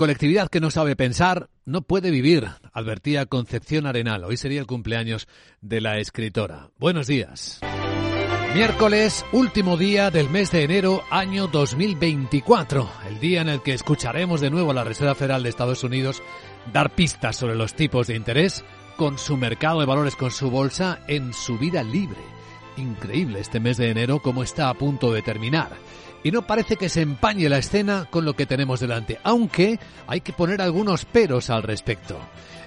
Colectividad que no sabe pensar no puede vivir, advertía Concepción Arenal. Hoy sería el cumpleaños de la escritora. Buenos días. Miércoles, último día del mes de enero, año 2024, el día en el que escucharemos de nuevo a la Reserva Federal de Estados Unidos dar pistas sobre los tipos de interés con su mercado de valores, con su bolsa en su vida libre. Increíble este mes de enero como está a punto de terminar y no parece que se empañe la escena con lo que tenemos delante, aunque hay que poner algunos peros al respecto.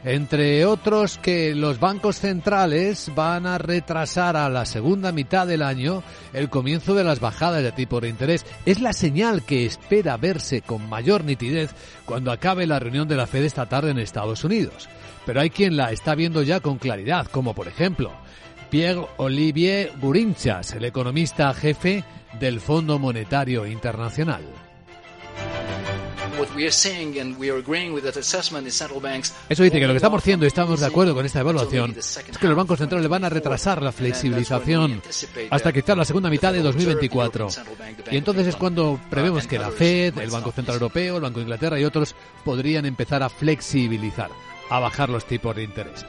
Entre otros que los bancos centrales van a retrasar a la segunda mitad del año el comienzo de las bajadas de tipo de interés. Es la señal que espera verse con mayor nitidez cuando acabe la reunión de la Fed esta tarde en Estados Unidos. Pero hay quien la está viendo ya con claridad, como por ejemplo Pierre-Olivier Gurinchas, el economista jefe del Fondo Monetario Internacional. Eso dice que lo que estamos haciendo y estamos de acuerdo con esta evaluación es que los bancos centrales van a retrasar la flexibilización hasta quizás la segunda mitad de 2024. Y entonces es cuando prevemos que la Fed, el Banco Central Europeo, el Banco de Inglaterra y otros podrían empezar a flexibilizar, a bajar los tipos de interés.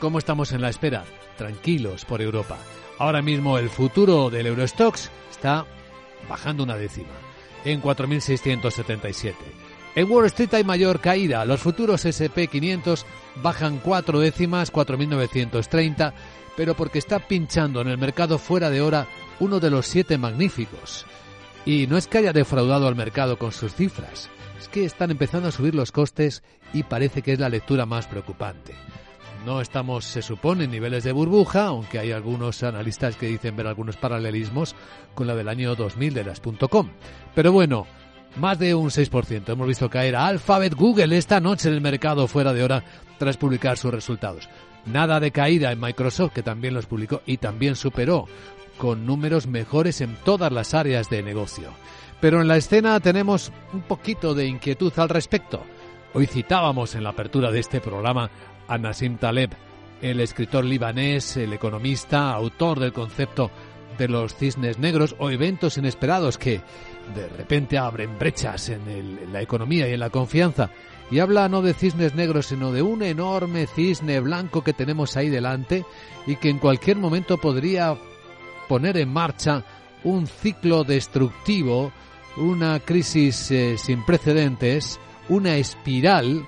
¿Cómo estamos en la espera? Tranquilos por Europa. Ahora mismo el futuro del Eurostox está bajando una décima, en 4.677. En Wall Street hay mayor caída. Los futuros SP500 bajan cuatro décimas, 4.930, pero porque está pinchando en el mercado fuera de hora uno de los siete magníficos. Y no es que haya defraudado al mercado con sus cifras, es que están empezando a subir los costes y parece que es la lectura más preocupante. No estamos, se supone, en niveles de burbuja, aunque hay algunos analistas que dicen ver algunos paralelismos con la del año 2000 de las .com. Pero bueno, más de un 6%. Hemos visto caer a Alphabet Google esta noche en el mercado fuera de hora tras publicar sus resultados. Nada de caída en Microsoft, que también los publicó y también superó, con números mejores en todas las áreas de negocio. Pero en la escena tenemos un poquito de inquietud al respecto. Hoy citábamos en la apertura de este programa a Taleb, el escritor libanés, el economista, autor del concepto de los cisnes negros o eventos inesperados que de repente abren brechas en, la economía y en la confianza. Y habla no de cisnes negros, sino de un enorme cisne blanco que tenemos ahí delante y que en cualquier momento podría poner en marcha un ciclo destructivo, una crisis eh, sin precedentes, una espiral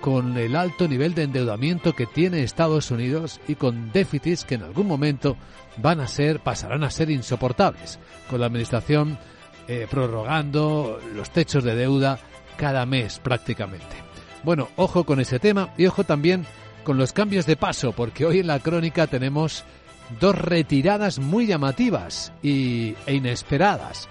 con el alto nivel de endeudamiento que tiene Estados Unidos y con déficits que en algún momento van a ser, pasarán a ser insoportables, con la administración eh, prorrogando los techos de deuda cada mes prácticamente. Bueno, ojo con ese tema y ojo también con los cambios de paso, porque hoy en la crónica tenemos dos retiradas muy llamativas y, e inesperadas.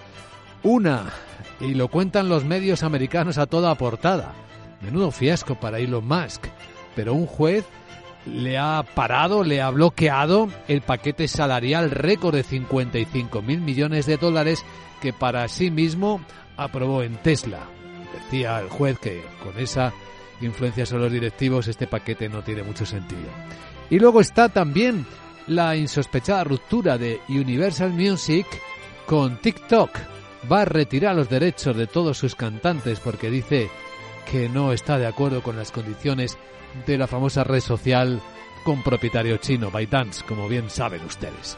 Una, y lo cuentan los medios americanos a toda portada, Menudo fiasco para Elon Musk. Pero un juez le ha parado, le ha bloqueado el paquete salarial récord de 55 mil millones de dólares que para sí mismo aprobó en Tesla. Decía el juez que con esa influencia sobre los directivos este paquete no tiene mucho sentido. Y luego está también la insospechada ruptura de Universal Music con TikTok. Va a retirar los derechos de todos sus cantantes porque dice que no está de acuerdo con las condiciones de la famosa red social con propietario chino ByteDance, como bien saben ustedes.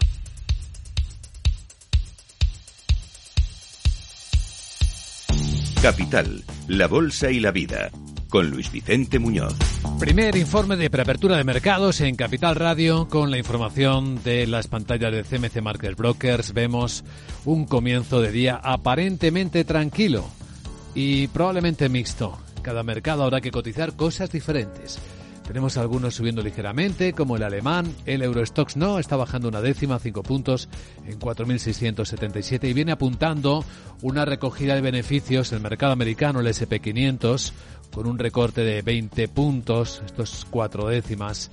Capital, la Bolsa y la Vida, con Luis Vicente Muñoz. Primer informe de preapertura de mercados en Capital Radio con la información de las pantallas de CMC Market Brokers. Vemos un comienzo de día aparentemente tranquilo y probablemente mixto. Cada mercado habrá que cotizar cosas diferentes. Tenemos algunos subiendo ligeramente, como el alemán, el Eurostox no, está bajando una décima, cinco puntos en 4.677 y viene apuntando una recogida de beneficios el mercado americano, el SP500, con un recorte de 20 puntos, estos cuatro décimas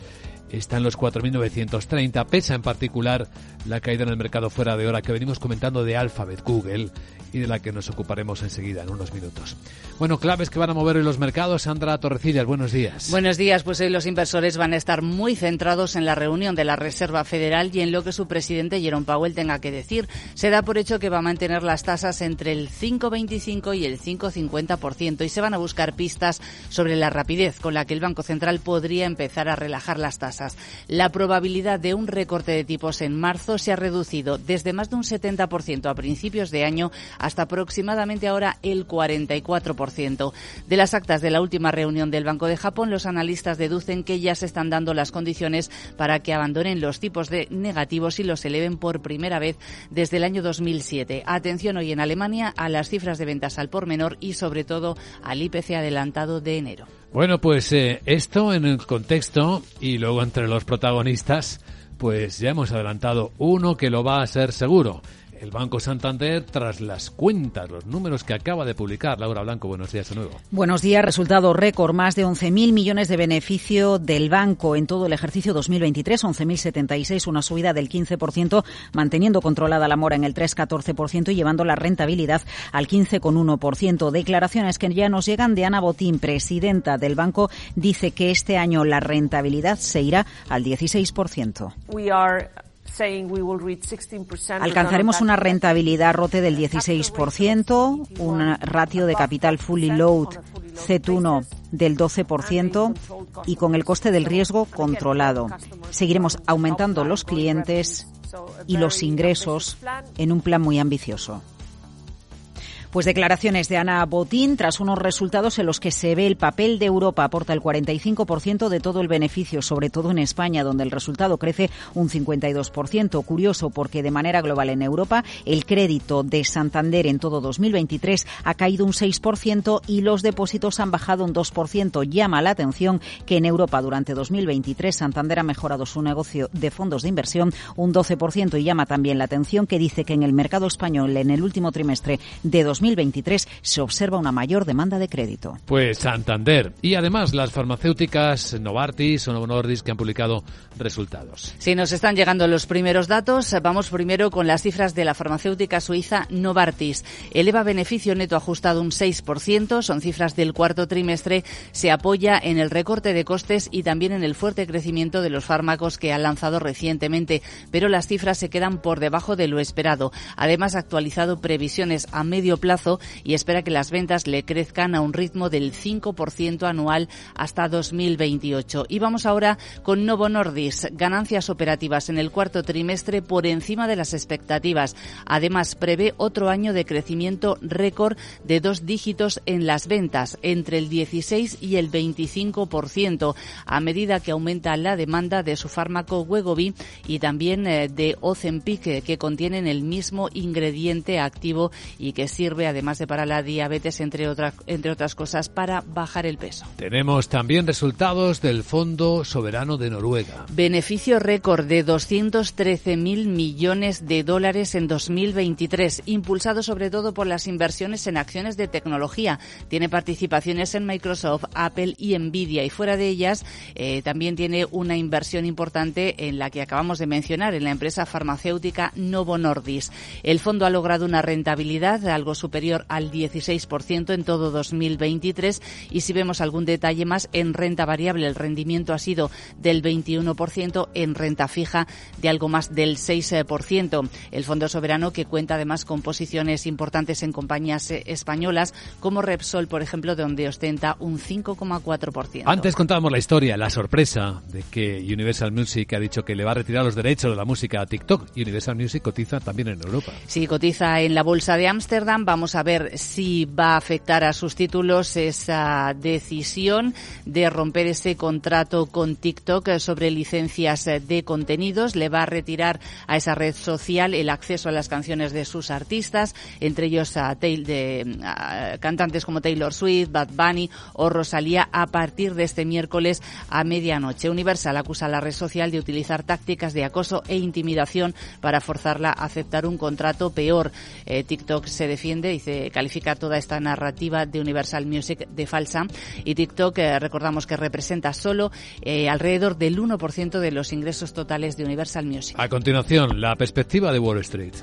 está en los 4.930. Pesa en particular la caída en el mercado fuera de hora que venimos comentando de Alphabet, Google y de la que nos ocuparemos enseguida, en unos minutos. Bueno, claves que van a mover hoy los mercados. Sandra Torrecillas, buenos días. Buenos días. Pues hoy los inversores van a estar muy centrados en la reunión de la Reserva Federal y en lo que su presidente Jerome Powell tenga que decir. Se da por hecho que va a mantener las tasas entre el 5,25 y el 5,50% y se van a buscar pistas sobre la rapidez con la que el Banco Central podría empezar a relajar las tasas. La probabilidad de un recorte de tipos en marzo se ha reducido desde más de un 70% a principios de año hasta aproximadamente ahora el 44%. De las actas de la última reunión del Banco de Japón, los analistas deducen que ya se están dando las condiciones para que abandonen los tipos de negativos y los eleven por primera vez desde el año 2007. Atención hoy en Alemania a las cifras de ventas al por menor y sobre todo al IPC adelantado de enero. Bueno, pues eh, esto en el contexto y luego entre los protagonistas, pues ya hemos adelantado uno que lo va a ser seguro el Banco Santander tras las cuentas, los números que acaba de publicar. Laura Blanco, buenos días de nuevo. Buenos días, resultado récord, más de 11.000 millones de beneficio del banco en todo el ejercicio 2023, 11.076, una subida del 15%, manteniendo controlada la mora en el 3,14% y llevando la rentabilidad al 15,1%. Declaraciones que ya nos llegan de Ana Botín, presidenta del banco, dice que este año la rentabilidad se irá al 16%. Alcanzaremos una rentabilidad rote del 16%, un ratio de capital fully load CET1 del 12% y con el coste del riesgo controlado. Seguiremos aumentando los clientes y los ingresos en un plan muy ambicioso. Pues declaraciones de Ana Botín tras unos resultados en los que se ve el papel de Europa aporta el 45% de todo el beneficio, sobre todo en España, donde el resultado crece un 52%. Curioso porque de manera global en Europa el crédito de Santander en todo 2023 ha caído un 6% y los depósitos han bajado un 2%. Llama la atención que en Europa durante 2023 Santander ha mejorado su negocio de fondos de inversión un 12% y llama también la atención que dice que en el mercado español en el último trimestre de 2023 2023 se observa una mayor demanda de crédito. Pues Santander y además las farmacéuticas Novartis o Novo Nordisk que han publicado resultados. Si nos están llegando los primeros datos, vamos primero con las cifras de la farmacéutica suiza Novartis. Eleva beneficio neto ajustado un 6%, son cifras del cuarto trimestre, se apoya en el recorte de costes y también en el fuerte crecimiento de los fármacos que ha lanzado recientemente, pero las cifras se quedan por debajo de lo esperado. Además, ha actualizado previsiones a medio plazo y espera que las ventas le crezcan a un ritmo del 5% anual hasta 2028. Y vamos ahora con Novo Nordisk, ganancias operativas en el cuarto trimestre por encima de las expectativas. Además, prevé otro año de crecimiento récord de dos dígitos en las ventas, entre el 16 y el 25%, a medida que aumenta la demanda de su fármaco Wegovy y también eh, de Ozempic, que contienen el mismo ingrediente activo y que sirve además de para la diabetes, entre, otras entre otras cosas, para bajar el peso. Tenemos también resultados del Fondo Soberano de Noruega. Beneficio récord de 213.000 millones de dólares en 2023, impulsado sobre todo por las inversiones en acciones de tecnología. Tiene participaciones en Microsoft, Apple y Nvidia y fuera de ellas eh, también tiene una inversión importante en la que acabamos de mencionar, en la empresa farmacéutica Novo Nordisk. El fondo ha logrado una rentabilidad algo superior superior al 16% en todo 2023 y si vemos algún detalle más en renta variable el rendimiento ha sido del 21%, en renta fija de algo más del 6%. El Fondo Soberano que cuenta además con posiciones importantes en compañías eh, españolas como Repsol, por ejemplo, donde ostenta un 5,4%. Antes contábamos la historia, la sorpresa de que Universal Music ha dicho que le va a retirar los derechos de la música a TikTok. Universal Music cotiza también en Europa. Sí, cotiza en la bolsa de Ámsterdam. Vamos a ver si va a afectar a sus títulos esa decisión de romper ese contrato con TikTok sobre licencias de contenidos. Le va a retirar a esa red social el acceso a las canciones de sus artistas, entre ellos a, de, cantantes como Taylor Swift, Bad Bunny o Rosalía a partir de este miércoles a medianoche. Universal acusa a la red social de utilizar tácticas de acoso e intimidación para forzarla a aceptar un contrato peor. Eh, TikTok se defiende dice, califica toda esta narrativa de Universal Music de falsa y TikTok eh, recordamos que representa solo eh, alrededor del 1% de los ingresos totales de Universal Music. A continuación, la perspectiva de Wall Street.